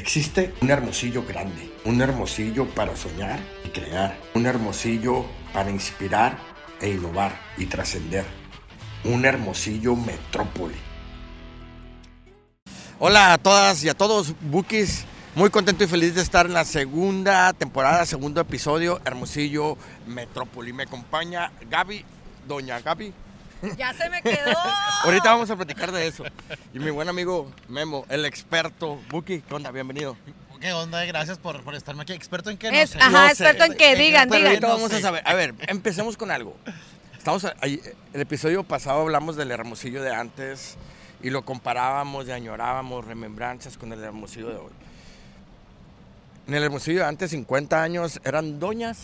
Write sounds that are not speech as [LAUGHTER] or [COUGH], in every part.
Existe un hermosillo grande, un hermosillo para soñar y crear, un hermosillo para inspirar e innovar y trascender, un hermosillo metrópoli. Hola a todas y a todos, Bookies. Muy contento y feliz de estar en la segunda temporada, segundo episodio, Hermosillo Metrópoli. Me acompaña Gaby, doña Gaby. Ya se me quedó. Ahorita vamos a platicar de eso. Y mi buen amigo Memo, el experto. Buki, ¿qué onda? Bienvenido. ¿Qué onda? Gracias por, por estarme aquí. ¿Experto en qué? Es- no sé. ajá, No sé. experto en qué, digan, Pero digan. ahorita No vamos a saber. A ver, empecemos con algo. Estamos ahí, el episodio pasado hablamos del hermosillo de antes y lo comparábamos y añorábamos remembranzas con el hermosillo de hoy. En el hermosillo de antes, 50 años, eran doñas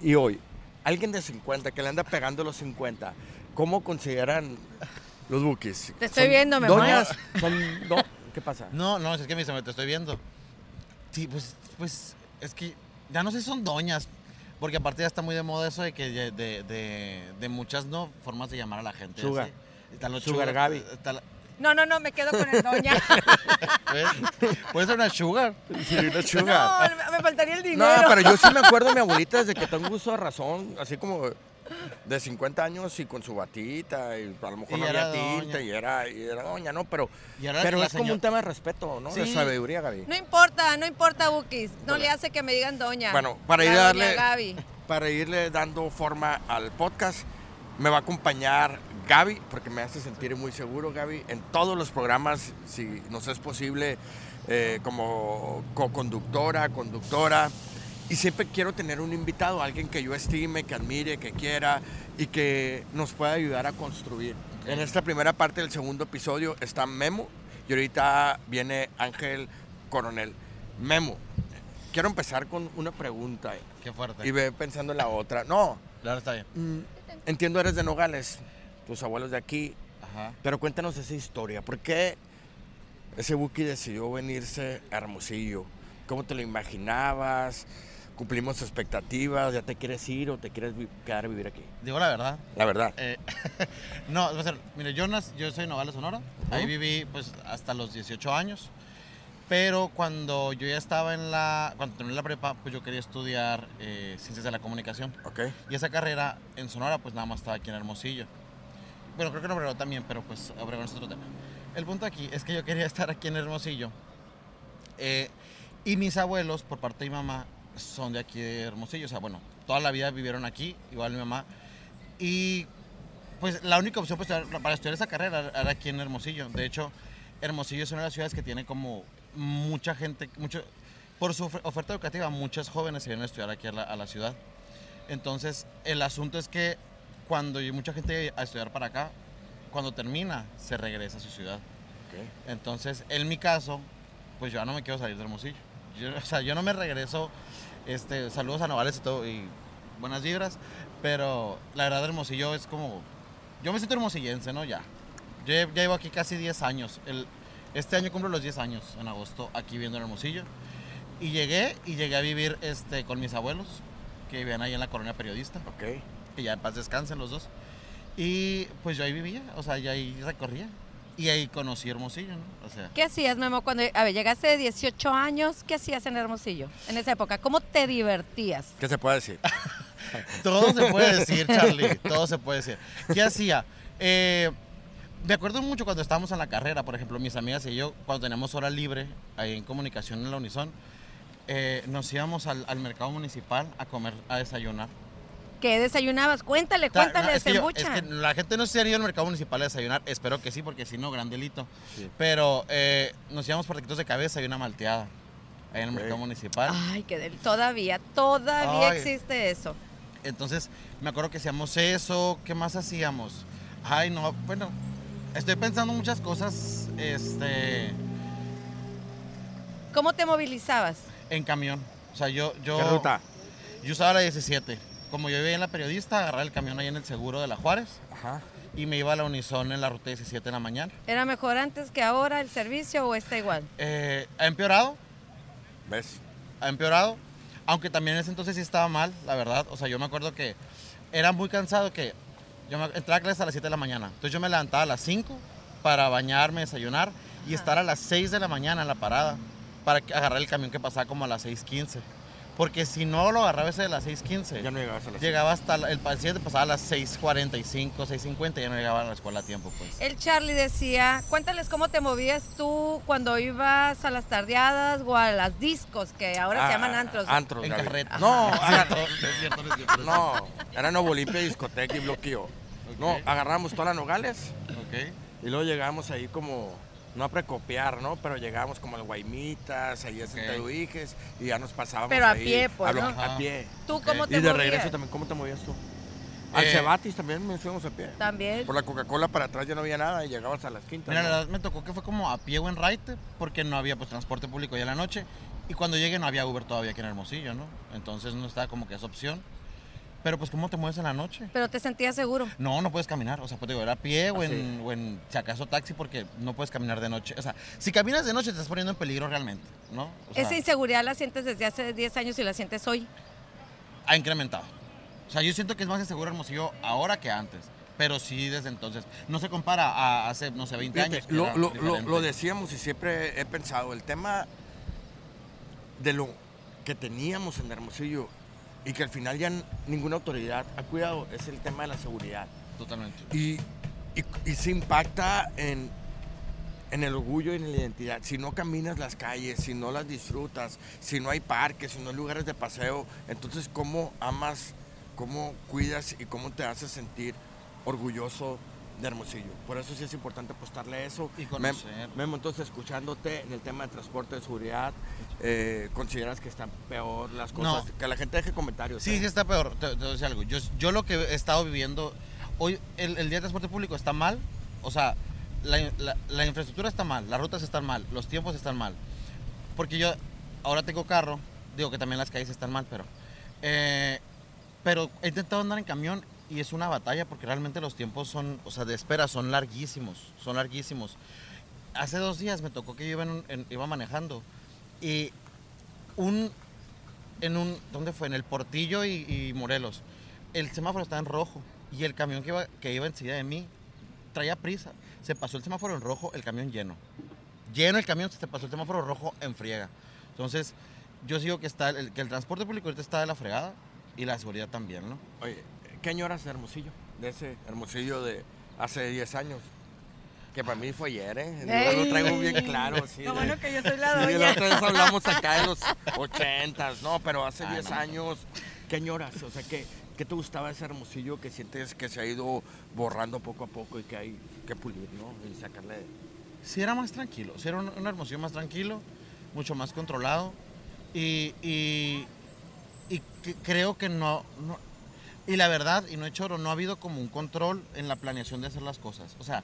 y hoy, alguien de 50 que le anda pegando los 50, ¿cómo consideran los bookies? Te estoy ¿Son viendo, Memo, Doñas, son do- ¿Qué pasa? No, no, es que me dice, te estoy viendo. Sí, pues, pues, es que ya no sé si son doñas. Porque aparte ya está muy de moda eso de que de, de, de- de muchas no formas de llamar a la gente. Sugar. así. Están los Sugar Gaby. está la- No, no, no, me quedo con el doña. [LAUGHS] ¿ves? Puede ser una sugar. Sí, una No, sugar. me faltaría el No, dinero. pero yo sí me acuerdo de mi abuelita desde que tengo uso de razón, así como de 50 años y con su batita, y a lo mejor Y no era había tinta y era, y era doña, ¿no? Pero, pero es como un tema de respeto, ¿no? De sabiduría, Gaby. No importa, no importa, Bukis. No le hace que me digan doña. Bueno, para ir a darle- Gaby. Para irle dando forma al podcast, me va a acompañar Gaby, porque me hace sentir muy seguro, Gaby, en todos los programas, si nos es posible, eh, como co-conductora, conductora. Y siempre quiero tener un invitado, alguien que yo estime, que admire, que quiera y que nos pueda ayudar a construir. En esta primera parte del segundo episodio está Memo y ahorita viene Ángel Coronel. Memo, quiero empezar con una pregunta Qué fuerte. y ve pensando en la otra. No, Claro, está bien. mm, entiendo eres de Nogales, tus abuelos de aquí, Ajá. pero cuéntanos esa historia. ¿Por qué ese Buki decidió venirse a Hermosillo? ¿Cómo te lo imaginabas? ¿Cumplimos expectativas? ¿Ya te quieres ir o te quieres quedar a vivir aquí? Digo la verdad. La verdad. Eh, [LAUGHS] no, va a ser, mire, yo, yo soy de Nogales, Sonora. Ahí Ujú. viví pues hasta los 18 años. Pero cuando yo ya estaba en la, cuando terminé la prepa, pues yo quería estudiar eh, ciencias de la comunicación. ¿Ok? Y esa carrera en Sonora pues nada más estaba aquí en Hermosillo. Bueno, creo que en Obregón también, pero pues Obregón es otro tema. El punto aquí es que yo quería [LAUGHS] estar aquí en Hermosillo. eh, y mis abuelos, por parte de mi mamá, son de aquí de Hermosillo. O sea, bueno, toda la vida vivieron aquí, igual mi mamá. Y pues la única opción pues, para estudiar esa carrera era aquí en Hermosillo. De hecho, Hermosillo es una de las ciudades que tiene como mucha gente, mucho, por su oferta educativa, muchos jóvenes se vienen a estudiar aquí a la, a la ciudad. Entonces, el asunto es que cuando hay mucha gente a estudiar para acá, cuando termina, se regresa a su ciudad. ok. Entonces, en mi caso, pues yo ya no me quiero salir de Hermosillo. Yo, o sea, yo no me regreso, este, saludos a Novales y todo, y buenas vibras, pero la verdad Hermosillo es como, yo me siento hermosillense, ¿no? Ya. Yo ya llevo aquí casi 10 años. El, este año cumplo los 10 años, en agosto, aquí viviendo en Hermosillo. Y llegué, y llegué a vivir este, con mis abuelos, que vivían ahí en la colonia periodista, Ok. que ya en paz descansen los dos. Y pues yo ahí vivía, o sea, yo ahí recorría. Y ahí conocí Hermosillo, ¿no? O sea, ¿Qué hacías, Memo, cuando a ver, llegaste de 18 años? ¿Qué hacías en Hermosillo en esa época? ¿Cómo te divertías? ¿Qué se puede decir? [LAUGHS] todo se puede decir, Charlie, todo se puede decir. ¿Qué hacía? Eh, me acuerdo mucho cuando estábamos en la carrera, por ejemplo, mis amigas y yo, cuando teníamos hora libre ahí en comunicación en la Unison, eh, nos íbamos al, al mercado municipal a comer, a desayunar. ¿Qué desayunabas? Cuéntale, Ta- cuéntale, no, es, que yo- Sembucha. es que la gente no se ha ido al mercado municipal a desayunar, espero que sí, porque si no, gran delito. Sí. Pero eh, nos llevamos por taquitos de cabeza y una malteada ahí en el mercado municipal. Ay, qué del... Todavía, todavía Ay. existe eso. Entonces, me acuerdo que hacíamos eso. ¿Qué más hacíamos? Ay, no, bueno, estoy pensando muchas cosas este, ¿Cómo te movilizabas? en camión. O sea, yo, yo, ¿Qué ruta? yo usaba la 17. Como yo vivía en la periodista, agarraba el camión ahí en el seguro de la Juárez Ajá. y me iba a la Unison en la ruta 17 en la mañana. ¿Era mejor antes que ahora el servicio o está igual? Eh, ha empeorado, ¿Ves? ha empeorado. Aunque también en ese entonces sí estaba mal, la verdad. O sea, yo me acuerdo que era muy cansado que yo me, entraba a clases a las 7 de la mañana. Entonces yo me levantaba a las 5 para bañarme, desayunar y estar a las 6 de la mañana en la parada. para que- agarrar el camión que pasaba como a las 6.15. Porque si no lo agarraba ese de las 6.15, Ya no llegabas a la llegaba hasta la- el pa- siguiente pasaba a las 6.45, 6.50, ya no llegaba a la escuela a tiempo, pues. El Charlie decía, cuéntales cómo te movías tú cuando ibas a las tardeadas o a las discos, que ahora se Ah, llaman antros. Antros, En Gaby. carreta. No, [LAUGHS] No, era Nuevo Olimpia, discoteca y bloqueo. No, agarramos todas las nogales Ok. y luego llegábamos ahí como, no a precopiar, ¿no? Pero llegábamos como al Guaymitas, ahí a Santa Ok. Eduiges y ya nos pasábamos Pero a ahí pie, pues, a, blo- ¿no? a pie. ¿Tú cómo te Y de movías? regreso también, ¿cómo te movías tú? Al Eh, Cebatis también me fuimos a pie. También. Por la Coca-Cola para atrás ya no había nada y llegabas a las quintas. Mira, ¿no? la verdad me tocó que fue como a pie o en raite, porque no había pues transporte público ya en la noche. Y cuando llegué no había Uber todavía aquí en Hermosillo, ¿no? Entonces no estaba como que esa opción. Pero pues, ¿cómo te mueves en la noche? Pero te sentías seguro. No, no puedes caminar. O sea, pues digo, era a pie o Ah, en, o en, si acaso, taxi, porque no puedes caminar de noche. O sea, si caminas de noche te estás poniendo en peligro realmente, ¿no? O sea, Esa inseguridad la sientes desde hace 10 años y la sientes hoy. ha incrementado. O sea, yo siento que es más inseguro Hermosillo ahora que antes. Pero sí desde entonces. No se compara a hace, no sé, 20 Fíjate, años. lo, lo- lo decíamos y siempre he pensado, el tema de lo que teníamos en Hermosillo y que al final ya ninguna autoridad ha cuidado es el tema de la seguridad. Totalmente. Y, y, y se impacta en, en el orgullo y en la identidad. Si no caminas las calles, si no las disfrutas, si no hay parques, si no hay lugares de paseo, entonces ¿cómo amas, cómo cuidas y cómo te haces sentir orgulloso de Hermosillo? Por eso sí es importante apostarle a eso. Y Mem- conocer. Memo, entonces escuchándote en el tema de transporte de seguridad, eh, ¿consideras que están peor las cosas? Que la gente deje comentarios. Sí, ¿eh? sí está peor. Te, te voy a decir algo. Yo, yo lo que he estado viviendo, hoy el, el día de transporte público está mal. O sea, la, la- la infraestructura está mal, las rutas están mal, los tiempos están mal. Porque yo ahora tengo carro, digo que también las calles están mal, pero... eh, pero he intentado andar en camión y es una batalla porque realmente los tiempos son, o sea, de espera son larguísimos, son larguísimos. Hace dos días me tocó que yo iba, en en- iba manejando y un, en un, ¿dónde fue? En el Portillo y, y Morelos. El semáforo estaba en rojo y el camión que iba, que iba enseguida de mí traía prisa. Se pasó el semáforo en rojo, el camión lleno. Lleno el camión, se pasó el semáforo rojo en friega. Entonces, yo sigo que, está, el, que el transporte público ahorita está de la fregada y la seguridad también, ¿no? Oye, ¿qué añoras de Hermosillo? De ese Hermosillo de hace 10 años. Que para mí fue ayer, ¿eh? Yo lo traigo bien claro. Sí, Lo de- bueno que yo soy la sí, doña. la otra vez hablamos acá de los 80s, no, pero hace Ah, 10 no. años, ¿qué añoras? O sea, ¿qué, ¿qué te gustaba ese Hermosillo que sientes que se ha ido borrando poco a poco y que hay que pulir, ¿no? Y sacarle... Sí era más tranquilo, sí era un, un Hermosillo más tranquilo, mucho más controlado y, y, y que- creo que no, no- y la verdad, y no he choro, no ha habido como un control en la planeación de hacer las cosas. O sea,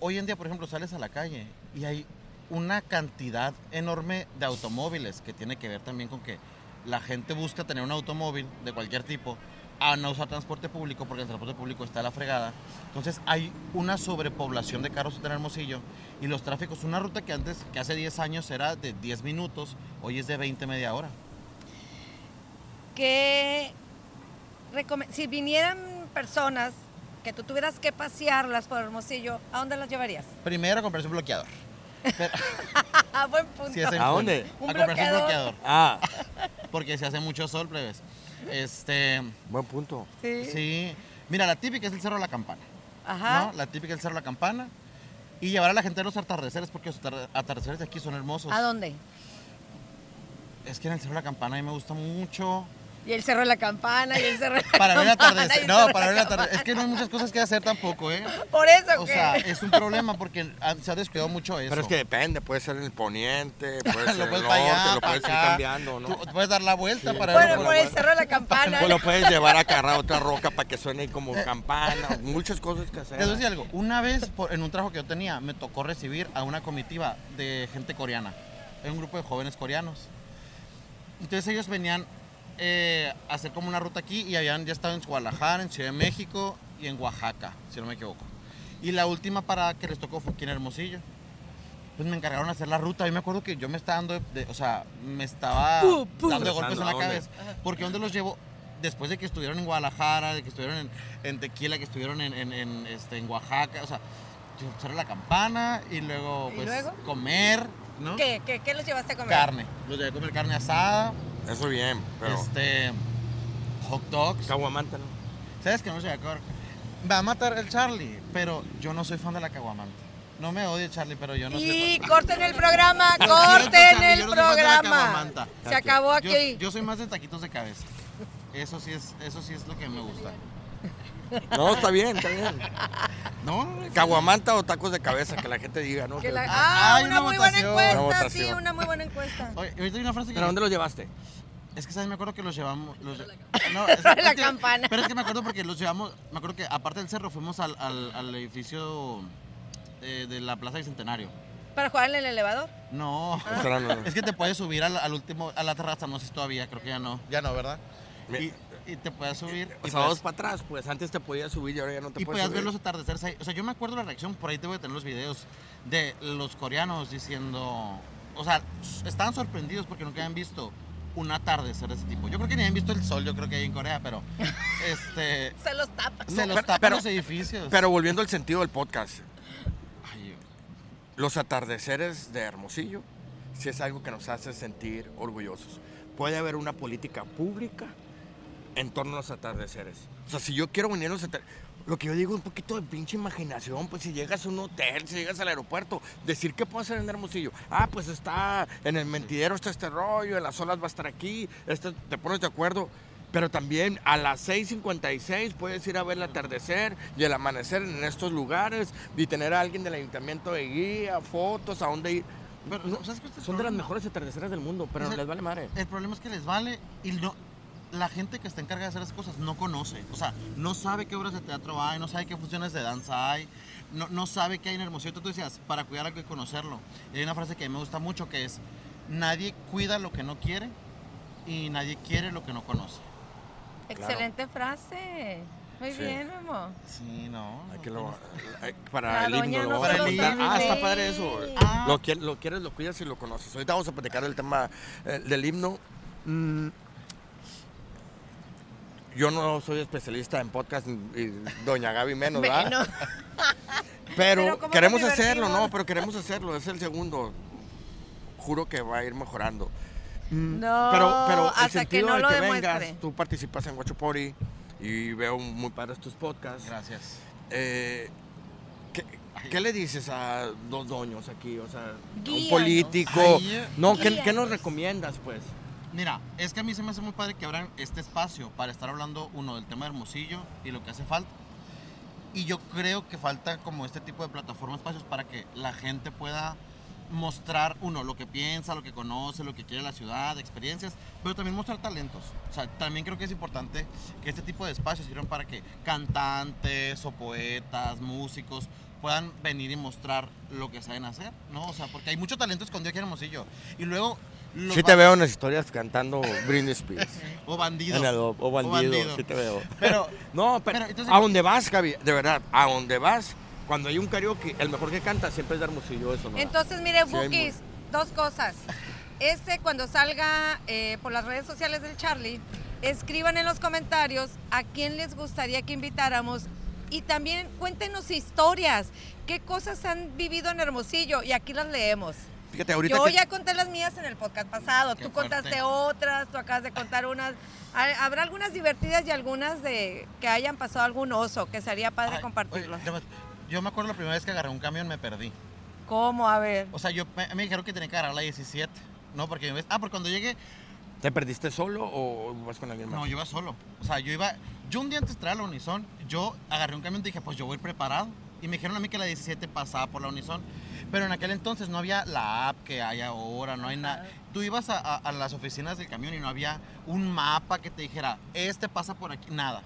hoy en día, por ejemplo, sales a la calle y hay una cantidad enorme de automóviles que tiene que ver también con que la gente busca tener un automóvil de cualquier tipo a no usar transporte público porque el transporte público está a la fregada. Entonces hay una sobrepoblación de carros en Hermosillo y los tráficos, una ruta que antes, que hace 10 años era de 10 minutos, hoy es de 20, media hora. ¿Qué si vinieran personas que tú tuvieras que pasearlas por Hermosillo, ¿a dónde las llevarías? Primero a comprarse un bloqueador. Pero- [LAUGHS] Ah, buen punto. si ¿A dónde? ¿Un A comprarse un bloqueador? Ah, [LAUGHS] Porque se hace mucho sol, plebes. Este, buen punto. Sí. sí. Mira, la típica es el Cerro de la Campana. Ajá. ¿no? La típica es el Cerro de la Campana. Y llevar a la gente a los atardeceres, porque los atar- atardeceres de aquí son hermosos. ¿A dónde? Es que en el Cerro de la Campana a mí me gusta mucho. Y el Cerro de la Campana, y el Cerro de la Para ver y atardecer. No, para la ver atardecer. Es que no hay muchas cosas que hacer tampoco, ¿eh? Por eso O sea, es un problema porque se ha descuidado mucho eso. Pero es que depende, puede ser en el poniente, [LAUGHS] puede ser lo en el puedes norte, para allá, lo para puedes ir acá. cambiando, ¿no? Tú puedes dar la vuelta Sí. para bueno, verlo por la el Cerro de la Campana. Pues lo puedes llevar a agarrar otra roca para que suene como campana, muchas cosas que hacer. Te voy a decir algo. Una vez por- en un trabajo que yo tenía, me tocó recibir a una comitiva de gente coreana. Era un grupo de jóvenes coreanos. Entonces ellos venían eh, hacer como una ruta aquí y habían ya estado en Guadalajara, en Ciudad de México y en Oaxaca, si no me equivoco. Y la última parada que les tocó fue aquí en Hermosillo. Pues me encargaron de hacer la ruta. Y me acuerdo que yo me estaba dando, de- de- o sea, me estaba dando golpes en la cabeza. Porque ¿dónde los llevo? Después de que estuvieron en Guadalajara, de que estuvieron en, en Tequila, que estuvieron en, en- en, este, en Oaxaca, o sea, hacer la campana y luego, ¿Y pues, luego? comer ¿no? ¿Qué? ¿Qué, qué los llevaste a comer? Carne. Los llevé a comer carne asada, Eso bien, pero. este, hot dogs. Caguamanta, ¿no? ¿Sabes qué? No sé, acuerdo. Va a matar el Charlie, pero yo no soy fan de la caguamanta. No me odio Charlie, pero yo no soy Y fan. corten el programa, corten Charlie, el yo no soy fan de la programa. caguamanta. Se acabó Yo, aquí. yo soy más de taquitos de cabeza. Eso sí es, eso sí es lo que me gusta. [LAUGHS] No, está bien, está bien. No. Caguamanta o tacos de cabeza, que la gente diga, ¿no? Que Que- la- Ah, ah, hay una, una muy buena encuesta, Una sí, una muy buena encuesta. Oye, ahorita hay una frase que... ¿Pero dónde los llevaste? Es que, ¿sabes? Me acuerdo que los llevamos... Los, no, [LAUGHS] es, es La que- campana. Pero es que me acuerdo porque los llevamos... Me acuerdo que aparte del cerro fuimos al, al, al edificio eh, de la Plaza Bicentenario. ¿Para jugar en el elevador? No. Ah. Es que te puedes subir al, al último, a la terraza, no sé si todavía, creo que ya no. Ya no, ¿verdad? Y, y te puedes subir. O y sea, para atrás, pues antes te podías subir y ahora ya no te y puedes podías ver los atardeceres ahí. O sea, yo me acuerdo la reacción, por ahí te voy a tener los videos de los coreanos diciendo. O sea, estaban sorprendidos porque nunca habían visto un atardecer de ese tipo. Yo creo que ni habían visto el sol, yo creo que hay en Corea, pero. [LAUGHS] Este. Se los tapa. se los pero- tapan pero- los edificios. Pero volviendo al sentido del podcast, Ay, los atardeceres de Hermosillo sí es algo que nos hace sentir orgullosos. Puede haber una política pública en torno a los atardeceres. O sea, si yo quiero venir a los atardeceres, lo que yo digo es un poquito de pinche imaginación, pues si llegas a un hotel, si llegas al aeropuerto, decir qué puedo hacer en Hermosillo. Ah, pues está en el mentidero está este rollo, en las olas va a estar aquí, esto, te pones de acuerdo. Pero también a las 6.56 puedes ir a ver el atardecer y el amanecer en estos lugares y tener a alguien del ayuntamiento de guía, fotos, a dónde ir. Pero, ¿sabes qué es el Son de las problema? mejores atardeceres del mundo, pero Es el- les vale madre. El problema es que les vale y no, la gente que está encargada de hacer esas cosas no conoce. O sea, no sabe qué obras de teatro hay, no sabe qué funciones de danza hay, no, no sabe qué hay en Hermosillo. Tú decías, para cuidar hay que conocerlo. Y hay una frase que me gusta mucho que es, nadie cuida lo que no quiere y nadie quiere lo que no conoce. Excelente frase. Muy Sí. bien, Memo. Sí, no. Hay que lo- [LAUGHS] hay- para La el himno lo no vamos a se lo contar. sabe Ah, está padre eso. Ah. Lo, lo quieres, lo cuidas y lo conoces. Ahorita vamos a platicar el tema eh, del himno. Mm, Yo no soy especialista en podcast y doña Gaby menos, ¿verdad? Bueno, [LAUGHS] Pero, Pero ¿cómo queremos hacerlo? ¿no? Pero queremos hacerlo, es el segundo. Juro que va a ir mejorando. Mm, No, pero, pero el hasta que sentido no de lo que demuestre. vengas, tú participas en Guachopori y veo muy padres tus podcasts. Gracias. Eh, ¿qué, qué le dices a dos doños aquí? O sea, un político. Ay, no, ¿qué, nos recomiendas, pues? Mira, es que a mí se me hace muy padre que abran este espacio para estar hablando, uno, del tema de Hermosillo y lo que hace falta. Y yo creo que falta como este tipo de plataformas, espacios para que la gente pueda mostrar, uno, lo que piensa, lo que conoce, lo que quiere la ciudad, experiencias, pero también mostrar talentos. O sea, también creo que es importante que este tipo de espacios sirvan para que cantantes o poetas, músicos, puedan venir y mostrar lo que saben hacer, ¿no? O sea, porque hay mucho talento escondido aquí en Hermosillo. Y luego... los Sí te veo en las historias cantando Britney Spears. [LAUGHS] O bandido. En el- o, o bandido, bandido. sí te veo. Pero, [LAUGHS] No, pero, Pero, entonces- a donde vas, Gaby, de verdad, a donde vas, cuando hay un karaoke, el mejor que canta siempre es de Hermosillo, eso, ¿no? entonces mire, Sí, Bookies, dos cosas. Este, cuando salga eh, por las redes sociales del Charlie, escriban en los comentarios a quién les gustaría que invitáramos y también cuéntenos historias, qué cosas han vivido en Hermosillo y aquí las leemos. Fíjate, ahorita Yo que- ya conté las mías en el podcast pasado, Qué tú fuerte. contaste otras, tú acabas de contar unas. Ha- Habrá algunas divertidas y algunas de que hayan pasado algún oso, que sería padre ay, compartirlo. oye, yo me acuerdo la primera vez que agarré un camión me perdí. ¿Cómo? A ver. O sea, yo me, me dijeron que tenía que agarrar la 17. No, porque. Ah, porque cuando llegué, ¿Te perdiste solo o vas con alguien más? no, yo iba solo. O sea, yo iba. Yo un día antes de la Unison, yo agarré un camión y dije, pues yo voy preparado. Y me dijeron a mí que la 17 pasaba por la Unison. Pero en aquel entonces no había la app que hay ahora, no hay nada. Tú ibas a, a- a las oficinas del camión y no había un mapa que te dijera, este pasa por aquí, nada.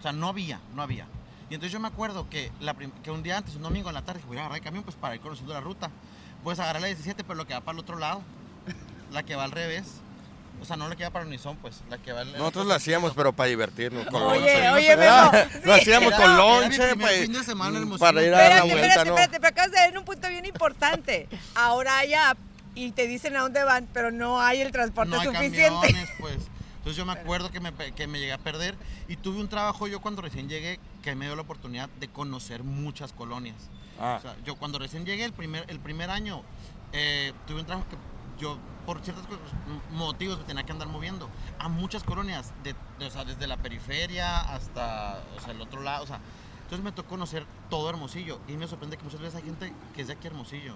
O sea, no había, no había. Y entonces yo me acuerdo que, la que un día antes, un domingo en la tarde, dije, voy a agarrar el camión pues para ir conociendo la ruta. Pues agarré la 17, pero lo que va para el otro lado. La que va al revés. O sea, no la que va para Unison, pues, la que va al Nosotros lo hacíamos, pero para divertirnos. Con Oye, lonche. oye, Lo hacíamos con lonche primer para, fin de semana en Hermosillo. para ir a dar la Espérate, vuelta, espérate, ¿no? espérate, pero acabas de dar un punto bien importante. Ahora hay app y te dicen a dónde van, pero no hay el transporte no hay suficiente. camiones, pues. Entonces yo me acuerdo que me, que me llegué a perder y tuve un trabajo yo cuando recién llegué que me dio la oportunidad de conocer muchas colonias. Ah, O sea, yo cuando recién llegué el primer, el primer año eh, tuve un trabajo que yo, por ciertos motivos, me tenía que andar moviendo a muchas colonias, de, de- o sea, desde la periferia hasta o sea, el otro lado. O sea, entonces me tocó conocer todo Hermosillo y me sorprende que muchas veces hay gente que es de aquí Hermosillo,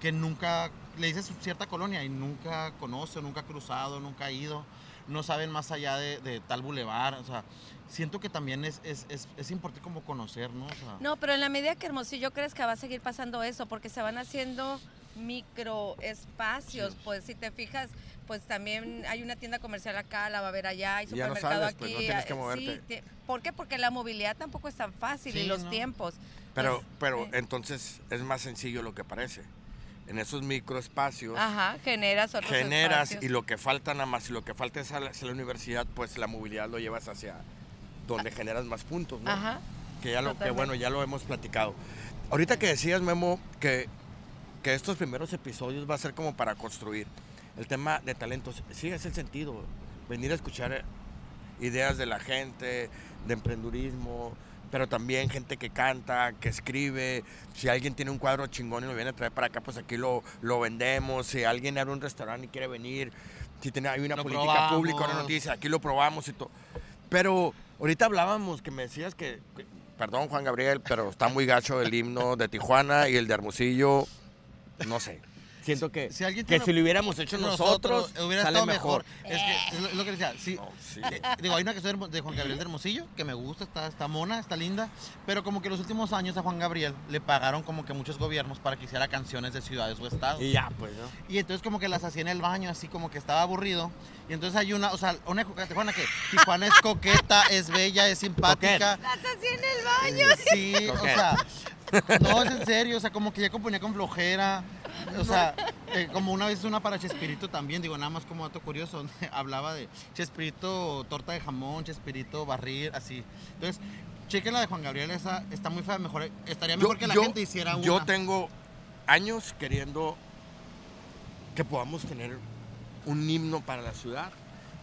que nunca, le dices cierta colonia y nunca conoce, nunca ha cruzado, nunca ha ido, no saben más allá de, de tal bulevar. O sea, siento que también es, es, es, es importante como conocer, ¿no? O sea, No, pero en la medida que Hermosillo que va a seguir pasando eso, porque se van haciendo microespacios, pues si te fijas, pues también hay una tienda comercial acá, la va a haber allá, hay Y ya no supermercado sales, pues, aquí. no tienes que eh, moverte. sí, te- ¿Por qué? Porque la movilidad tampoco es tan fácil y Sí, los no. tiempos. Pero, Pues, pero eh, entonces es más sencillo lo que parece. En esos microespacios Ajá, generas otros generas espacios. y lo que falta nada más, y lo que falta es a la, hacia la universidad, pues la movilidad lo llevas hacia donde generas más puntos, ¿no? Ajá. Que ya lo, que bueno, ya lo hemos platicado. Ahorita que decías, Memo, que, que estos primeros episodios va a ser como para construir el tema de talentos. Sí, es el sentido. Venir a escuchar eh, ideas de la gente, de emprendurismo, pero también gente que canta, que escribe. Si alguien tiene un cuadro chingón y lo viene a traer para acá, pues aquí lo, lo vendemos. Si alguien abre un restaurante y quiere venir, si tiene, hay una Lo política pública, una probamos. noticia, aquí lo probamos y todo. Pero ahorita hablábamos que me decías que, que- perdón Juan Gabriel, pero está muy gacho el himno de Tijuana y el de Hermosillo, no sé. Siento que, Si alguien que tiene- si lo hubiéramos hecho nosotros, hubiera sale estado mejor. mejor. Es que es lo, es lo que decía, sí. No, sí. eh, digo, hay una canción de Juan Gabriel de Hermosillo que me gusta, está, está mona, está linda, pero como que los últimos años a Juan Gabriel le pagaron como que muchos gobiernos para que hiciera canciones de ciudades o estados. Y ya, pues, ¿no? Y entonces como que las hacía en el baño, así como que estaba aburrido. Y entonces hay una, o sea, una de Tijuana que Tijuana es coqueta, es bella, es simpática. Las así en el baño. Sí, o sea, no, es en serio, o sea, como que ya componía con flojera. O sea, eh, como una vez una para Chespirito también, digo, nada más como dato curioso, donde [LAUGHS] hablaba de Chespirito, torta de jamón, Chespirito, barrir, así. Entonces, chequen la de Juan Gabriel, esa está muy fea, mejor, estaría mejor que la gente hiciera una. yo tengo años queriendo que podamos tener un himno para la ciudad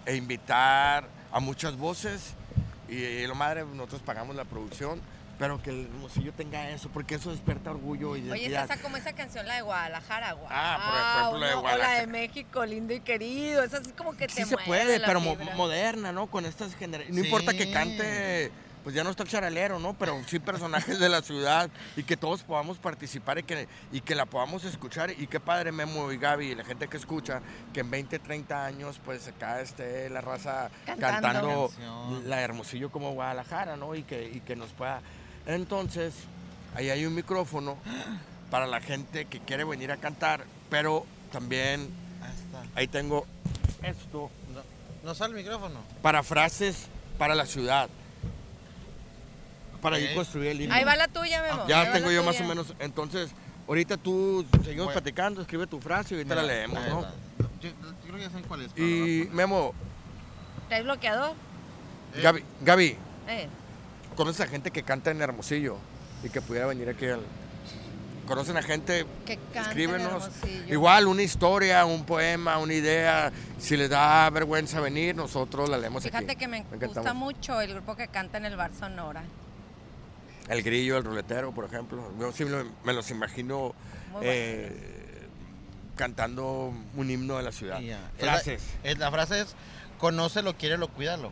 e invitar a muchas voces y lo madre nosotros pagamos la producción pero que el Hermosillo tenga eso porque eso despierta orgullo y Oye, es identidad esa como esa canción, la de Guadalajara, guau. Ah, por ejemplo, la de. O la Guadalajara. de México, lindo y querido. Es así como que te sí se puede pero mo- moderna no con estas generaciones no importa que cante pues ya no está el charalero, ¿no? Pero sí personajes de la ciudad y que todos podamos participar y que, y que la podamos escuchar. Y qué padre Memo y Gaby y la gente que escucha, que en 20, 30 años pues acá esté la raza Cantando. cantando, la Hermosillo como Guadalajara, ¿no? Y que, y que nos pueda... Entonces, ahí hay un micrófono para la gente que quiere venir a cantar, pero también Ahí ahí tengo esto No, no sale el micrófono. para frases para la ciudad. Para ir Ok. construir el himno. Ahí va la tuya, Memo. Ya Ahí tengo yo más o menos. Entonces, ahorita tú seguimos Bueno. platicando, escribe tu frase y ahorita la leemos, ahí ¿no? Yo, yo creo que ya saben cuál es. Y. Memo, ¿Traes bloqueador? Eh, Gaby, Gaby, Eh. ¿Conoces a gente que canta en Hermosillo y que pudiera venir aquí al... ¿Conocen a gente? Que en Escríbenos. Igual, una historia, un poema, una idea. Si les da vergüenza venir, nosotros la leemos aquí. Fíjate que me gusta mucho el grupo que canta en el bar Sonora. El grillo, el ruletero, por ejemplo. Yo sí me, los imagino eh, cantando un himno de la ciudad. Ya. Es la- Frases. es- la frase es, conócelo, quiérelo, cuídalo.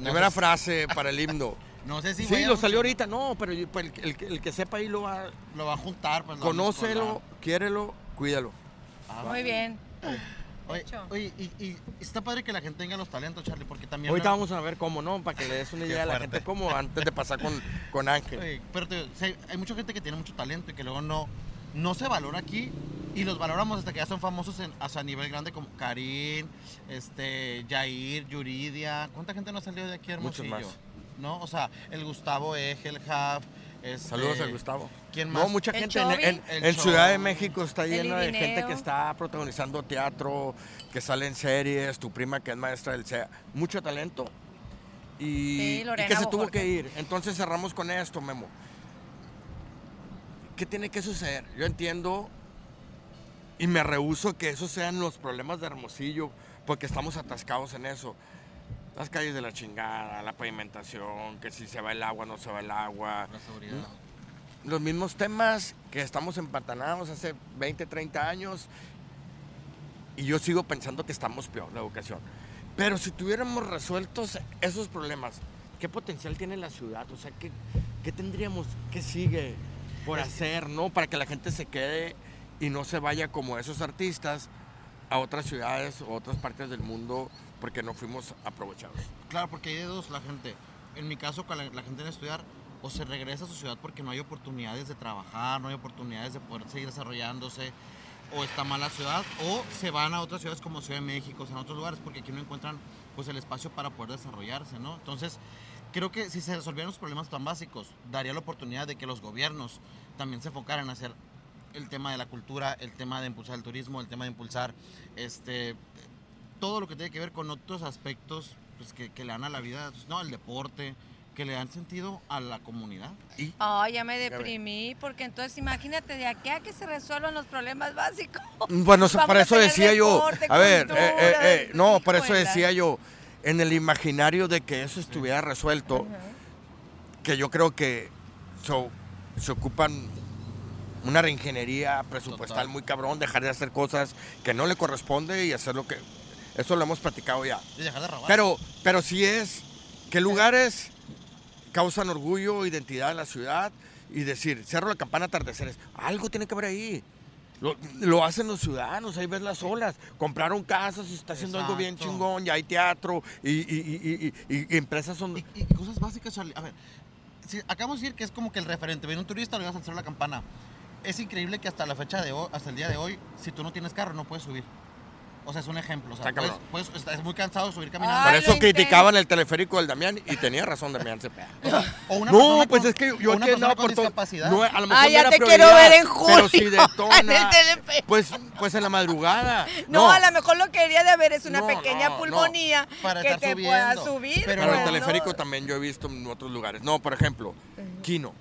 No Primera sé- frase para el himno. [LAUGHS] No sé si Sí, lo salió ahorita. No, pero pues, el, el- el que sepa ahí lo va. Lo va a juntar. Pues, Conócelo, quiérelo, cuídalo. Ah, Muy bien. Oye, y, y está padre que la gente tenga los talentos, Charlie, porque también... Ahorita no- vamos a ver cómo, ¿no? Para que le des una [LAUGHS] idea a la gente cómo antes de pasar con, con Ángel. Oye, pero te hay mucha gente que tiene mucho talento y que luego no, no se valora aquí y los valoramos hasta que ya son famosos en, hasta a nivel grande como Karim, este, Jair, Yuridia. ¿Cuánta gente no ha salido de aquí a Muchos Hermosillo? más. ¿No? O sea, el Gustavo Egelhaf. Este, Saludos al Gustavo. ¿Quién No, más? mucha El gente en, en- El en Ciudad de. México está llena de gente que está protagonizando teatro, que sale en series, tu prima que es maestra del CEA. Mucho talento. Y, Sí, y Lorena que se tuvo que ir. Entonces cerramos con esto, Memo. ¿Qué tiene que suceder? Yo entiendo y me rehuso que esos sean los problemas de Hermosillo, porque estamos atascados en eso. Las calles de la chingada, la pavimentación, que si se va el agua, no se va el agua. La seguridad. los mismos temas que estamos empantanados hace 20, 30 años y yo sigo pensando que estamos peor la educación. Pero si tuviéramos resueltos esos problemas, ¿qué potencial tiene la ciudad? O sea, ¿qué, qué tendríamos? ¿Qué sigue por hacer, no? Para que la gente se quede y no se vaya como esos artistas a otras ciudades o otras partes del mundo porque no fuimos aprovechados. Claro, porque hay de dos la gente. En mi caso, cuando la, la gente a estudiar, o se regresa a su ciudad porque no hay oportunidades de trabajar, no hay oportunidades de poder seguir desarrollándose, o está mal la ciudad, o se van a otras ciudades como Ciudad de México, o sea, en otros lugares, porque aquí no encuentran pues el espacio para poder desarrollarse, ¿no? Entonces, creo que si se resolvieran los problemas tan básicos, daría la oportunidad de que los gobiernos también se enfocaran a hacer el tema de la cultura, el tema de impulsar el turismo, el tema de impulsar este todo lo que tiene que ver con otros aspectos pues, que, que le dan a la vida, pues, no, el deporte, que le dan sentido a la comunidad. Y Ay, ya me deprimí, porque entonces imagínate de aquí a que se resuelvan los problemas básicos. Bueno, para eso decía yo. A ver, cultura, eh, eh, eh, no, por eso decía yo. En el imaginario de que eso estuviera resuelto, que yo creo que so- se ocupan una reingeniería presupuestal Total. muy cabrón, dejar de hacer cosas que no le corresponde y hacer lo que. Eso lo hemos platicado ya. Y dejar de robar. Pero, pero sí es que lugares causan orgullo, identidad en la ciudad y decir, cierro la campana atardeceres, algo tiene que haber ahí. Lo, lo hacen los ciudadanos, ahí ves las olas. Compraron casas y se está haciendo algo bien chingón, ya hay teatro y, y- y- y- y- y empresas son... Y, y cosas básicas, Charlie. A ver, si acabamos de decir que es como que el referente. Viene un turista, le vas a hacer la campana. Es increíble que hasta la fecha de hoy, hasta el día de hoy, si tú no tienes carro, no puedes subir. O sea, es un ejemplo. O sea, Está puedes, cabrón. puedes- estás muy cansado de subir caminando. Por eso criticaban el teleférico del Damián y tenía razón Damián Cepeda. O una No, pues con- es que yo una aquí andaba con por todo. discapacidad. No, a lo mejor Ah, ya te quiero ver en Pero si julio, [LAUGHS] en el detona, TLP. pues, pues en la madrugada. No, a lo mejor lo que quería de ver es una No, pequeña no, pulmonía Para que te pueda subir. Pero Pero pues, el ¿no? teleférico también yo he visto en otros lugares. No, por ejemplo, Quino.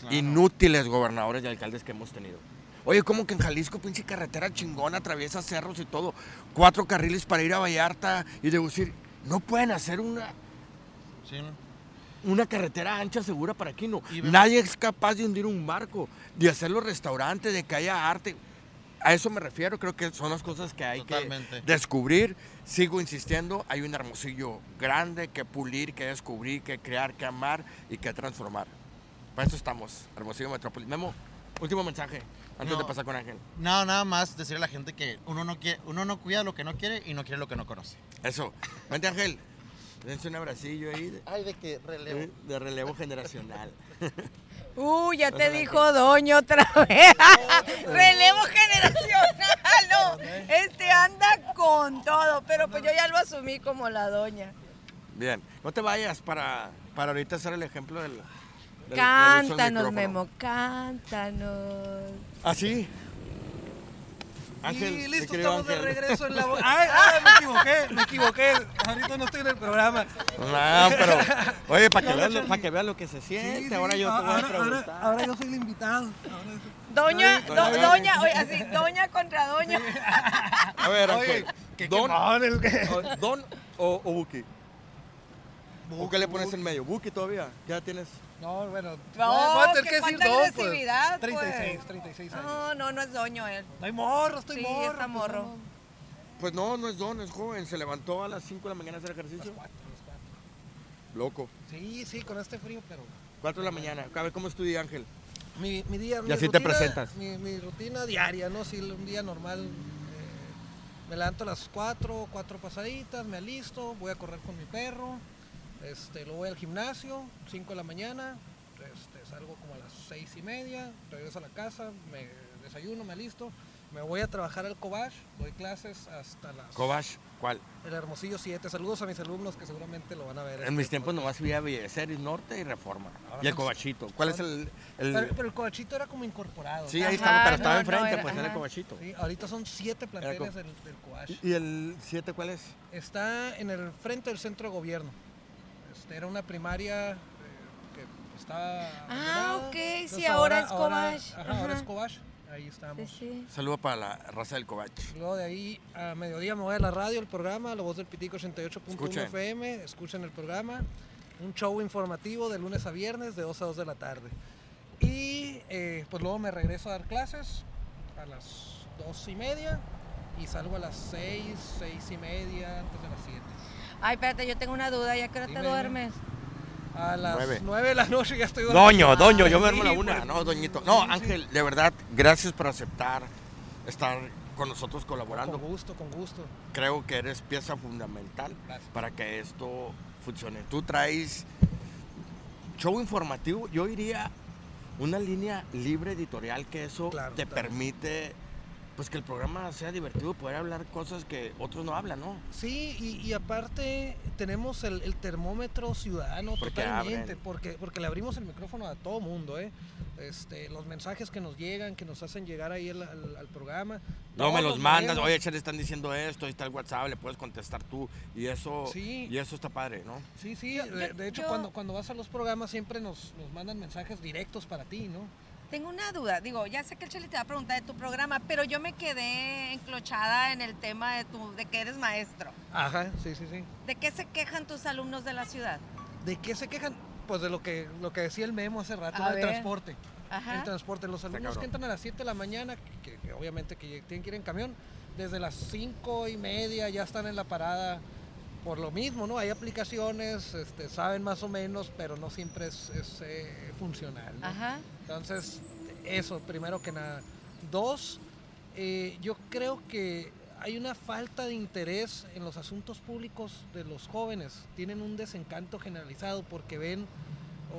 Claro. Inútiles gobernadores y alcaldes que hemos tenido. Oye, como que en Jalisco, pinche carretera chingona, atraviesa cerros y todo. Cuatro carriles para ir a Vallarta y decir, no pueden hacer una, Sí, ¿no? una carretera ancha, segura para Quino. Y vemos- Nadie es capaz de hundir un barco, de hacer los restaurantes, de que haya arte. A eso me refiero, creo que son las cosas que hay Totalmente. que descubrir. Sigo insistiendo, hay un hermosillo grande que pulir, que descubrir, que crear, que amar y que transformar. Para eso estamos, Hermosillo Metrópolis. Memo, último mensaje antes No. de pasar con Ángel. No, nada más decirle a la gente que uno no, quiere, uno no cuida lo que no quiere y no quiere lo que no conoce. Eso. Vente Ángel, dense un abracillo ahí de, Ay, de que relevo. de relevo generacional. [LAUGHS] Uh, ya te dijo Doño otra [LAUGHS] vez. [LAUGHS] Relevo generacional, no. Este anda con todo, pero pues yo ya lo asumí como la doña. Bien, no te vayas para, para ahorita hacer el ejemplo del... Cántanos. Memo, cántanos. ¿Ah, sí? Ángel, y listo, estamos de regreso en la voz. [LAUGHS] ¡Ay, ay, me equivoqué! Me equivoqué. Ahorita no estoy en el programa. No, pero, oye, para que, No, veas lo- que veas lo que se siente, Sí, sí, ahora yo te voy a ahora, preguntar. ahora, ahora yo soy el invitado. Ahora Doña, Doña, do- doña. doña, oye, así, doña contra doña. A ver, Oye, Ángel, ¿Don, quemón el que- o- ¿Don o, o Buki? ¿O Buki, qué le pones Buki. en medio? ¿Buki todavía? ¿Qué edad tienes? No, bueno. No, voy a tener que que decir falta dos, agresividad, pues. pues. 36, 36 años. No, no, no es doño él. No hay morro, estoy Sí, morro. está pues, morro. no, no. Pues no, no es Don, es joven. Se levantó a las 5 de la mañana a hacer ejercicio. Los cuatro, los cuatro. Loco. Sí, sí, con este frío, pero. 4 de la mañana. A ver, ¿cómo es tu día, Ángel? Mi, mi día. mi así te presentas. Mi, mi rutina diaria, ¿no? Si un día normal. eh, me levanto a las 4, 4 pasaditas, me alisto, voy a correr con mi perro. Este, luego voy al gimnasio, 5 de la mañana. Este, salgo como a las 6 y media, regreso a la casa, me desayuno, me alisto. Me voy a trabajar al Cobach, doy clases hasta las. Cobach, ¿cuál? El Hermosillo 7. Saludos a mis alumnos que seguramente lo van a ver. En mis este tiempos podcast. nomás había Belleceres Norte y Reforma. Ahora Y el Cobachito. ¿Cuál es el...? el- Pero, pero el Cobachito era como incorporado. Sí, ahí estaba, pero estaba no, no, enfrente, era- pues era el. Cobachito. Sí, ahorita son siete planteles del, del. ¿Y el 7 cuál es? Está en el frente del centro de gobierno. Este, era una primaria eh, que estaba. Ah, abandonada. ok, sí, Entonces ahora es Cobach. Ajá, ahora Ajá. es Cobach. Ahí Sí, estamos. sí. Saludo para la raza del Cobach. Luego de ahí a mediodía me voy a la radio, el programa, La Voz del Pitico 88.1 Escuchen. FM. Escuchen el programa. Un show informativo de lunes a viernes de 2 a 2 de la tarde. Y eh, pues luego me regreso a dar clases a las dos y media y salgo a las seis, seis y media, antes de las siete. Ay, espérate, yo tengo una duda. ¿Ya qué hora te Dime, duermes? A las Nueve. nueve de la noche ya estoy dormido. Doño, doño, yo me duermo a la una. pues, No, doñito. No, sí, sí. Ángel, de verdad, gracias por aceptar estar con nosotros Con colaborando. gusto, con gusto. Creo que eres pieza fundamental Gracias. para que esto funcione. Tú traes show informativo, yo iría una línea libre editorial que eso Claro, te claro. permite pues que el programa sea divertido, poder hablar cosas que otros no hablan, ¿no? Sí, y, y aparte tenemos el, el termómetro ciudadano Porque totalmente, abren. porque, porque le abrimos el micrófono a todo mundo, ¿eh? Este, los mensajes que nos llegan, que nos hacen llegar ahí al, al- al programa. No me los mandas, oye, che, le están diciendo esto, ahí está el WhatsApp, le puedes contestar tú y eso Sí. y eso está padre, ¿no? Sí, sí, Yo- de, yo- de hecho yo- cuando, cuando vas a los programas siempre nos, nos mandan mensajes directos para ti, ¿no? Tengo una duda. Digo, ya sé que el Cheli te va a preguntar de tu programa, pero yo me quedé enclochada en el tema de, tu, de que eres maestro. Ajá, sí, sí, sí. ¿De qué se quejan tus alumnos de la ciudad? ¿De qué se quejan? Pues de lo que, lo que decía el memo hace rato, A ¿no? de ver. transporte. Ajá. El transporte, los alumnos que entran a las 7 de la mañana, que, que obviamente que tienen que ir en camión, desde las 5 y media ya están en la parada por lo mismo, ¿no? Hay aplicaciones, este, saben más o menos, pero no siempre es, es, eh, funcional. ¿no? Ajá. Entonces, eso, primero que nada. Dos, eh, yo creo que hay una falta de interés en los asuntos públicos de los jóvenes. Tienen un desencanto generalizado porque ven,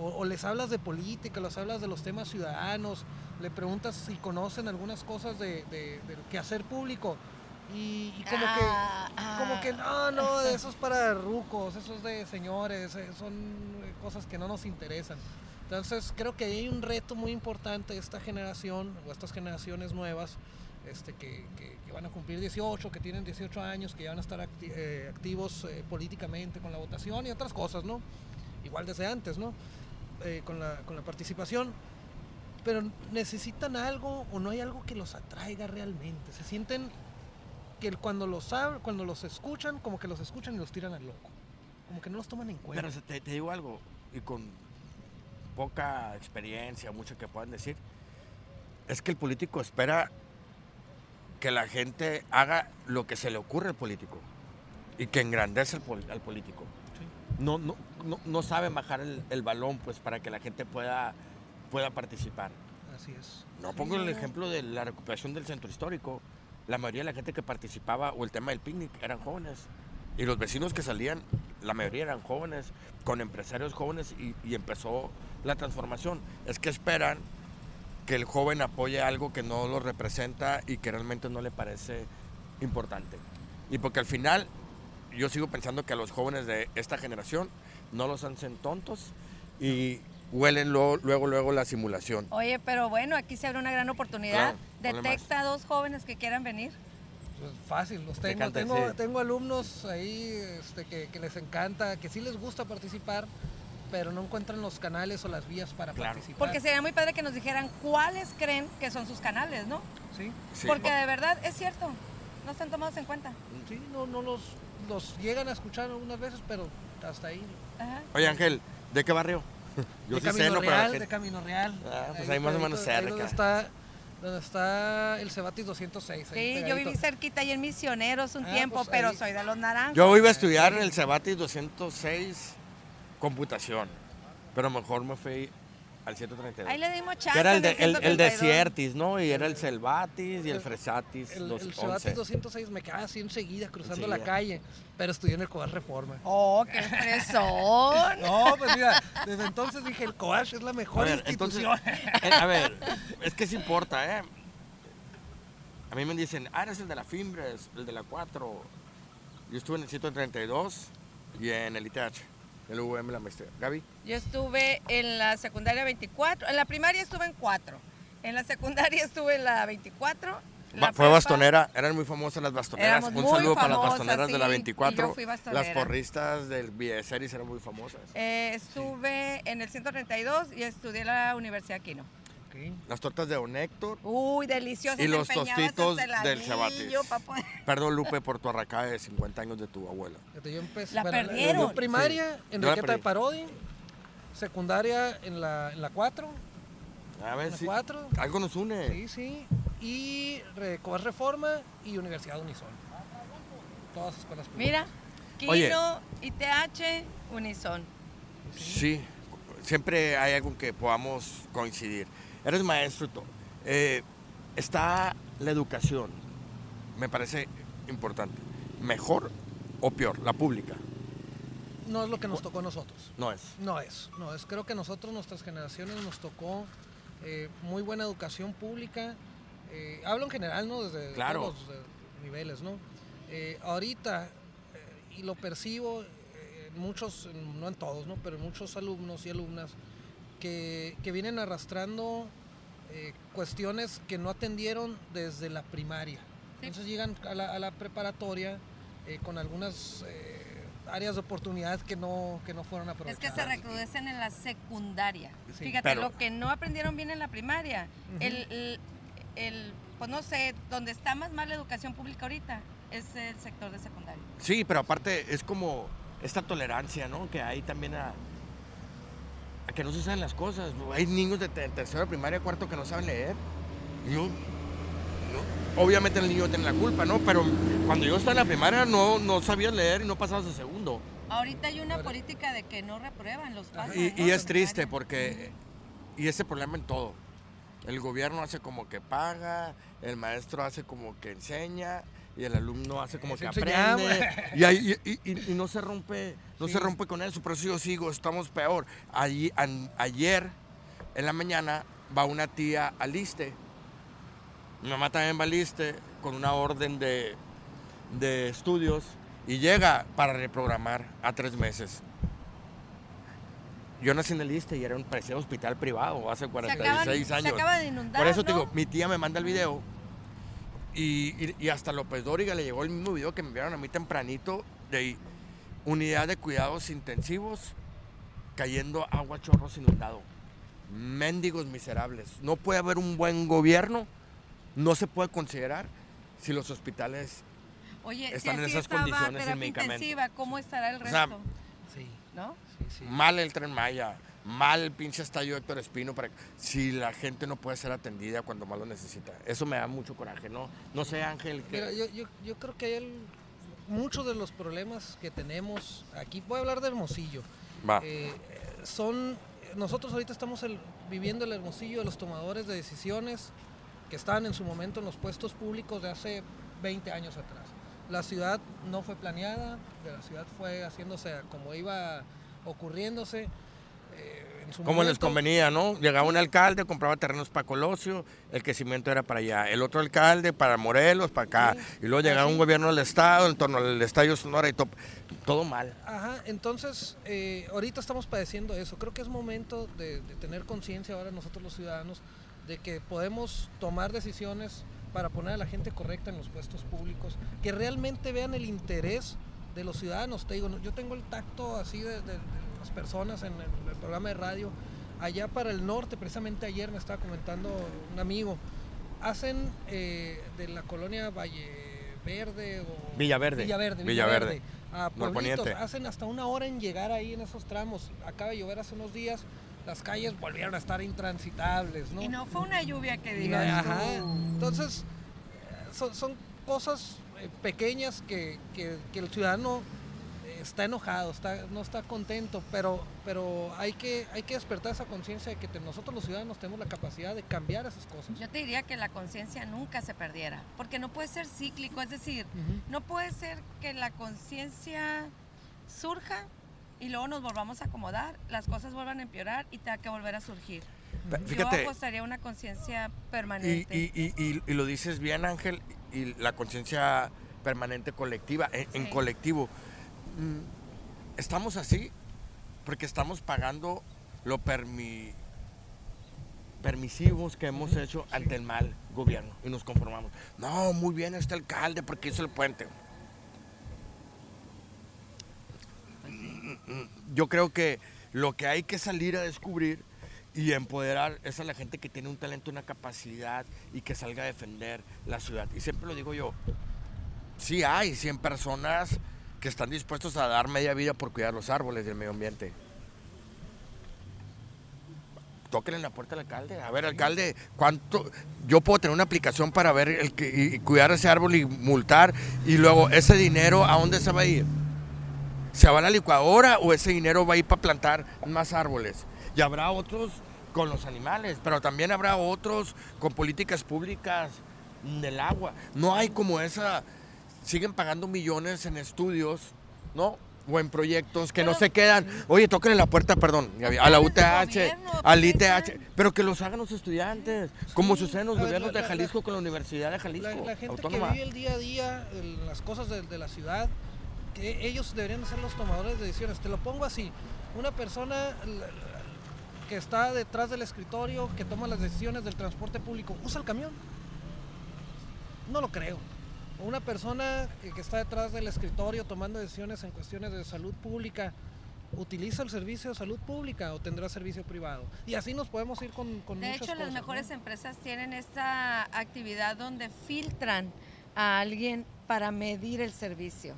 o, o les hablas de política, les hablas de los temas ciudadanos, le preguntas si conocen algunas cosas de, de- del quehacer público. Y, y como que Ah, como que ah. no, no, eso es para rucos, eso es de señores, eh, son eh, cosas que no nos interesan. Entonces creo que hay un reto muy importante de esta generación o estas generaciones nuevas este, que, que- que van a cumplir 18, que tienen 18 años, que ya van a estar acti- eh, activos eh, políticamente con la votación y otras cosas, ¿no? Igual desde antes, ¿no? Eh, con, la, con la participación. Pero necesitan algo o no hay algo que los atraiga realmente. Se sienten que cuando los cuando los escuchan, como que los escuchan y los tiran al loco. Como que no los toman en cuenta. Pero te, te digo algo, y con poca experiencia, mucho que puedan decir, es que el político espera que la gente haga lo que se le ocurre al político y que engrandece al, pol- al político. No, no, no, no sabe bajar el, el balón pues para que la gente pueda, pueda participar. Así es. No pongo el ejemplo de la recuperación del centro histórico. La mayoría de la gente que participaba, o el tema del picnic, eran jóvenes. Y los vecinos que salían, la mayoría eran jóvenes, con empresarios jóvenes, y, y empezó la transformación. Es que esperan que el joven apoye algo que no lo representa y que realmente no le parece importante. Y porque al final, yo sigo pensando que a los jóvenes de esta generación no los hacen tontos y huelen luego, luego, luego la simulación. Oye, pero bueno, aquí se abre una gran oportunidad. Claro, Detecta a dos jóvenes que quieran venir. Pues fácil, los tengo, encanta, tengo, sí. tengo alumnos ahí este, que, que les encanta, que sí les gusta participar, pero no encuentran los canales o las vías para Claro. participar. Porque sería muy padre que nos dijeran cuáles creen que son sus canales, ¿no? Sí, Sí. Porque de verdad es cierto, no están tomados en cuenta. sí, no, no los, los llegan a escuchar algunas veces, pero hasta ahí. Ajá. Oye, Ángel, ¿de qué barrio? [LAUGHS] de sí Camino sé, ¿no? Pero Real, de Camino Real. Ah, pues ahí más o menos ahí cerca. donde está, donde está el Cebatis 206. ahí Sí, yo viví cerquita y en Misioneros un Ah, tiempo, pues pero ahí. soy de los naranjos. Yo iba a estudiar en el Cebatis 206 computación, pero mejor me fui al 132. Ahí le dimos chance. que era el, de, en el, el 132. Desiertis, ¿no? Y era el Celvatis y el Fresatis El, el 211. Cebatis 206 me quedaba así enseguida cruzando la calle, pero estudié en el Cobar Reforma. Oh, qué fresón. [LAUGHS] No, pues mira, desde entonces dije, el Coach es la A mejor ver, institución. eh, a ver, es que sí importa, ¿eh? A mí me dicen, ah, eres el de la Fimbres, el de la 4. Yo estuve en el 132 y en el ITH, el UVM la maestría. Gaby, Yo estuve en la secundaria 24, en la primaria estuve en 4, en la secundaria estuve en la 24. la Ba- fue prepa- bastonera, eran muy famosas las bastoneras. Un saludo para las bastoneras de la sí, y 24. yo fui las porristas del Vieseris eran muy famosas. Eh, estuve en el 132 y estudié en la Universidad Quino. Las tortas de Don Héctor. Uy, deliciosas. Y los tostitos del Cebatis. Perdón, Lupe, por tu arracada de 50 años de tu abuela. Yo empecé, La bueno, perdieron. yo primaria, Sí, la Enriqueta de. Parodi, secundaria en la, en la 4, A ver Una si cuatro. algo nos une. Sí, sí. Y Re- Cobas Reforma y Universidad Unison. Todas escuelas públicas. Mira, Oye. Kino, ITH, Unison. Sí, siempre hay algo que podamos coincidir. Eres maestro y todo. Eh, está la educación, me parece importante. ¿Mejor o peor? La pública. No es lo que nos tocó a nosotros. No es. No es, no es. Creo que nosotros, nuestras generaciones, nos tocó eh, muy buena educación pública. Eh, hablo en general, ¿no? Desde Claro. todos los eh, niveles, ¿no? Ahorita, y lo percibo en muchos, no en todos, ¿no? Pero en muchos alumnos y alumnas que, que vienen arrastrando eh, cuestiones que no atendieron desde la primaria. Sí. Entonces llegan a la, a la preparatoria eh, con algunas eh, áreas de oportunidad que no, que no fueron Es aprovechadas. que se recrudecen en la secundaria. Sí. Fíjate, Pero- lo que no aprendieron bien en la primaria, el- el, pues no sé, donde está más mal la educación pública ahorita es el sector de secundaria. Sí, pero aparte es como esta tolerancia, ¿no? Que hay también a, a que no se saben las cosas. Hay niños de te- tercero, primaria, cuarto que no saben leer. Y yo, no. Obviamente el niño tiene la culpa, ¿no? Pero cuando yo estaba en la primaria no, no sabías leer y no pasabas de segundo. Ahorita hay una Ahora- política de que no reprueban los pasos. Y, ¿no? y es triste porque, y ese problema en todo. El gobierno hace como que paga, el maestro hace como que enseña y el alumno hace como que aprende. Y, ahí- y- y- y no se rompe, no Sí. se rompe con eso, por eso yo sigo, estamos peor. Allí, an- ayer en la mañana va una tía al ISTE. Mi mamá también va al ISTE con una orden de, de estudios y llega para reprogramar a tres meses. Yo nací en el ISTE y era un parecía hospital privado hace se, 46 acaban- años. se acaba de inundar. Por eso te ¿no? digo, mi tía me manda el video y, y- y hasta López Dóriga le llegó el mismo video que me enviaron a mí tempranito de unidad de cuidados intensivos cayendo agua chorros inundado. Mendigos miserables. No puede haber un buen gobierno, no se puede considerar si los hospitales Oye, están si en esas condiciones sin terapia medicamento. intensiva, ¿cómo estará el O sea, resto? Sí, ¿No? sí, sí. mal el tren Maya, mal pinche estadio Héctor Espino, para, si la gente no puede ser atendida cuando más lo necesita. Eso me da mucho coraje, ¿no? No sé, Ángel. que- Mira, yo, yo, yo creo que hay el- muchos de los problemas que tenemos aquí, voy a hablar de Hermosillo, Va. eh, son, nosotros ahorita estamos el- viviendo el Hermosillo de los tomadores de decisiones que estaban en su momento en los puestos públicos de hace 20 años atrás. La ciudad no fue planeada, la ciudad fue haciéndose como iba ocurriéndose. Eh, Como les convenía, ¿no? Llegaba un alcalde, compraba terrenos para Colosio, el crecimiento era para allá. El otro alcalde para Morelos, para acá. Sí, Y luego llegaba un gobierno del Estado en torno al Estadio Sonora y to- todo mal. Ajá, entonces eh, ahorita estamos padeciendo eso. Creo que es momento de, de tener conciencia ahora nosotros los ciudadanos de que podemos tomar decisiones para poner a la gente correcta en los puestos públicos, que realmente vean el interés de los ciudadanos. Te digo, yo tengo el tacto así de, de- de las personas en el, el programa de radio. Allá para el norte, precisamente ayer me estaba comentando un amigo, hacen eh, de la colonia Valle Verde o Villaverde. Villaverde, Villaverde. Villaverde, a pueblitos, Norponiente. hacen hasta una hora en llegar ahí en esos tramos. Acaba de llover hace unos días, las calles volvieron a estar intransitables, ¿no? Y no fue una lluvia que Y no- digas ajá. Entonces, eh, son, son cosas eh, pequeñas que, que- que el ciudadano está enojado, está, no está contento, pero, pero hay, que, hay que despertar esa conciencia de que te- nosotros los ciudadanos tenemos la capacidad de cambiar esas cosas. Yo te diría que la conciencia nunca se perdiera, porque no puede ser cíclico, es decir, no puede ser que la conciencia surja y luego nos volvamos a acomodar, las cosas vuelvan a empeorar y tenga que volver a surgir. Pe- Yo Fíjate, apostaría una conciencia permanente. y- y- y- y lo dices bien, Ángel, y la conciencia permanente colectiva, en, en Sí. colectivo. Mm, Estamos así porque estamos pagando lo permi- permisivos que hemos hecho ante el mal gobierno y nos conformamos. No, muy bien este alcalde porque hizo el puente. Yo creo que lo que hay que salir a descubrir y empoderar es a la gente que tiene un talento, una capacidad y que salga a defender la ciudad. Y siempre lo digo yo, sí hay 100 personas que están dispuestos a dar media vida por cuidar los árboles del medio ambiente. tóquenle en la puerta al alcalde. A ver, alcalde, ¿cuánto? Yo puedo tener una aplicación para ver el que, y cuidar ese árbol y multar. Y luego, ese dinero, ¿a dónde se va a ir? ¿Se va a la licuadora o ese dinero va a ir para plantar más árboles? Y habrá otros con los animales, pero también habrá otros con políticas públicas del agua. No hay como esa, siguen pagando millones en estudios, ¿no? O en proyectos que no se quedan. Oye, tóquenle la puerta, perdón, a la UTH, al ITH, pero que los hagan los estudiantes, como sucede en los gobiernos de Jalisco con la Universidad de Jalisco. La, gente que vive el día a día, las cosas de, de la ciudad, que ellos deberían ser los tomadores de decisiones. Te lo pongo así, una persona que está detrás del escritorio, que toma las decisiones del transporte público, usa el camión. No lo creo. Una persona que, está detrás del escritorio tomando decisiones en cuestiones de salud pública, utiliza el servicio de salud pública o tendrá servicio privado. Y así nos podemos ir con, con De hecho, las mejores empresas tienen esta actividad donde filtran a alguien para medir el servicio.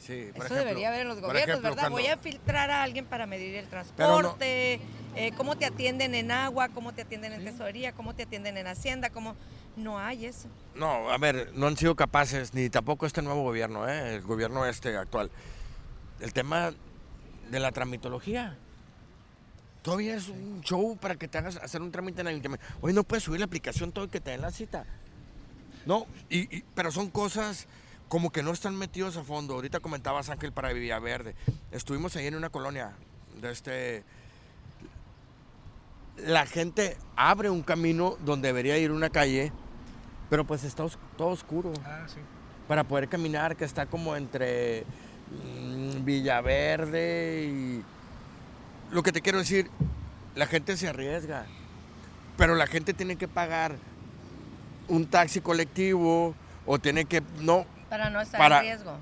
Sí, Eso debería haber en los gobiernos, ¿verdad? Voy a filtrar a alguien para medir el transporte, eh, cómo te atienden en agua, cómo te atienden en tesorería, cómo te atienden en hacienda, cómo... No hay eso. No, a ver, no han sido capaces, ni tampoco este nuevo gobierno, ¿eh? el gobierno este actual. El tema de la tramitología. Todavía es un show para que te hagas hacer un trámite en el internet. Hoy no puedes subir la aplicación todo y que te den la cita. No, y, pero son cosas como que no están metidos a fondo. Ahorita comentabas Ángel para Villaverde. Estuvimos ahí en una colonia de este la gente abre un camino donde debería ir una calle, pero pues está todo oscuro. Ah, sí. Para poder caminar, que está como entre mm, Villaverde y... Lo que te quiero decir, la gente se arriesga, pero la gente tiene que pagar un taxi colectivo o tiene que... No, para no estar en riesgo.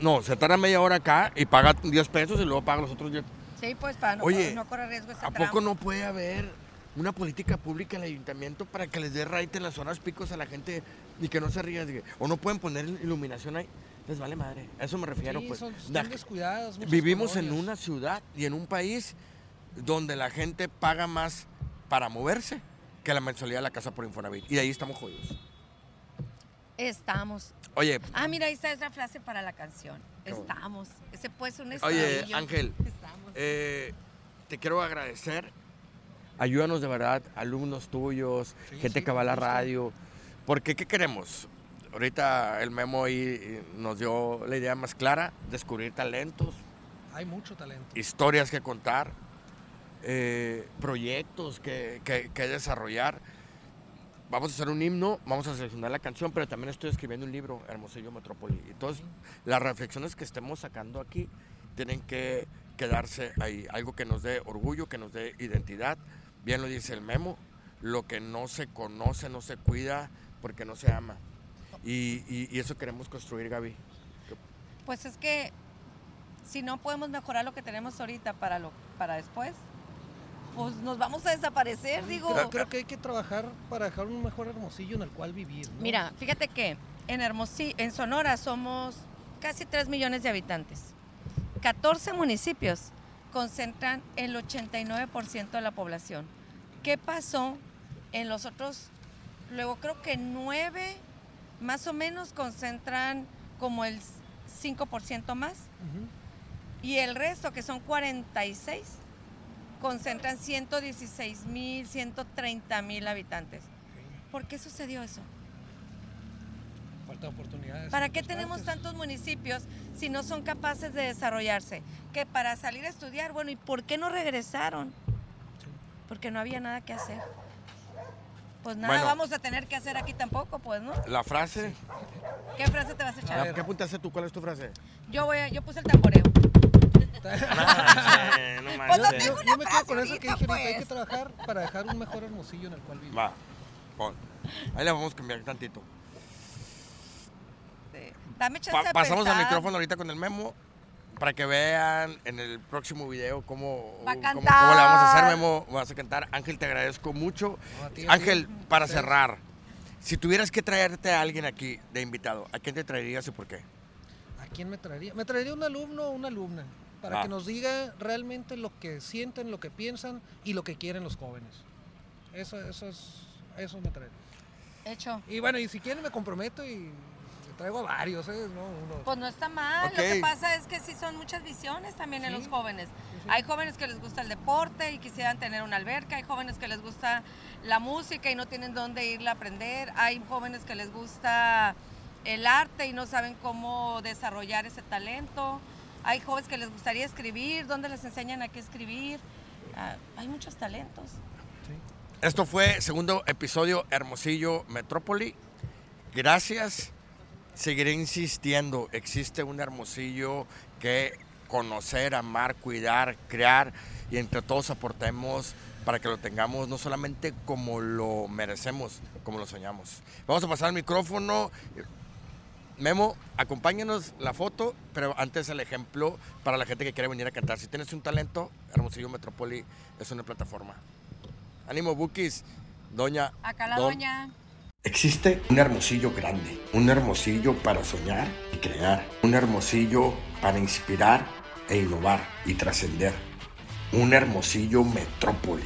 No, se tarda media hora acá y paga 10 pesos y luego paga los otros 10 Sí, pues para no, Oye, no correr riesgo ¿A poco no puede haber una política pública en el ayuntamiento para que les dé raite en las zonas picos a la gente y que no se arriesgue? ¿O no pueden poner iluminación ahí? Les vale madre. A eso me refiero, sí, pues. Son. Vivimos en una ciudad y en un país donde la gente paga más para moverse que la mensualidad de la casa por Infonavit. Y ahí estamos jodidos. Estamos. Oye. Ah, mira, ahí está esa frase para la canción. Estamos. Ese puede ser un Oye, Ángel. [LAUGHS] Eh, te quiero agradecer. Ayúdanos de verdad, alumnos tuyos, gente que va a la radio. Porque, ¿qué queremos? Ahorita el memo ahí nos dio la idea más clara, descubrir talentos. Hay mucho talento. Historias que contar, eh, proyectos que, que desarrollar vamos a hacer un himno, vamos a seleccionar la canción, pero también estoy escribiendo un libro, Hermosillo Metrópoli. Entonces, las reflexiones que estemos sacando aquí tienen que quedarse ahí, algo que nos dé orgullo, que nos dé identidad. Bien lo dice el memo, lo que no se conoce, no se cuida, porque no se ama. Y, eso queremos construir, Gaby. Pues es que si no podemos mejorar lo que tenemos ahorita para, lo, para después, pues nos vamos a desaparecer, digo. Creo, que hay que trabajar para dejar un mejor Hermosillo en el cual vivir. Mira, fíjate que en Hermosillo, en Sonora somos casi 3 millones de habitantes. 14 municipios concentran el 89% de la población. ¿Qué pasó en los otros? Luego creo que 9 más o menos concentran como el 5% más. Y el resto, que son 46, concentran 116 mil, 130 mil habitantes. ¿Por qué sucedió eso? Falta de oportunidades. ¿Para qué tenemos tantos municipios si no son capaces de desarrollarse? Que para salir a estudiar, bueno, ¿y por qué no regresaron? Porque no había nada que hacer. Pues nada vamos a tener que hacer aquí tampoco, pues, ¿no? La frase. ¿Qué frase te vas a echar? ¿Qué apuntaste tú? ¿Cuál es tu frase? Yo voy yo puse el tamboreo. [LAUGHS] no, pues no tengo yo, me quedo con eso que dije pues. hay que trabajar para dejar un mejor hermosillo en el cual vivir. Va, pon. Ahí le vamos a cambiar tantito. Dame chance Pasamos al micrófono ahorita con el memo para que vean en el próximo video cómo, cómo, cómo, le vamos a hacer, Memo. Vas a cantar. Ángel, te agradezco mucho. Ángel, para cerrar, si tuvieras que traerte a alguien aquí de invitado, ¿a quién te traerías y por qué? ¿A quién me traería? Me traería un alumno o una alumna para que ah. nos diga realmente lo que sienten, lo que piensan y lo que quieren los jóvenes. Eso, eso es, eso me trae. Hecho. Y bueno, y si quieren me comprometo y traigo a varios, ¿eh? No, uno. Pues no está mal. Lo que pasa es que sí son muchas visiones también en los jóvenes. sí. Hay jóvenes que les gusta el deporte y quisieran tener una alberca. Hay jóvenes que les gusta la música y no tienen dónde irla a aprender. Hay jóvenes que les gusta el arte y no saben cómo desarrollar ese talento. Hay jóvenes que les gustaría escribir, dónde les enseñan a qué escribir. Ah, hay muchos talentos. Esto fue segundo episodio Hermosillo Metrópoli. Gracias. Seguiré insistiendo. Existe un Hermosillo que conocer, amar, cuidar, crear y entre todos aportemos para que lo tengamos no solamente como lo merecemos, como lo soñamos. Vamos a pasar el micrófono. Memo, acompáñanos la foto, pero antes el ejemplo para la gente que quiere venir a cantar. Si tienes un talento, Hermosillo Metrópoli es una plataforma. Ánimo, Bukis. Doña. Acá la Don- doña. Existe un hermosillo grande, un hermosillo para soñar y crear, un hermosillo para inspirar e innovar y trascender, un hermosillo metrópoli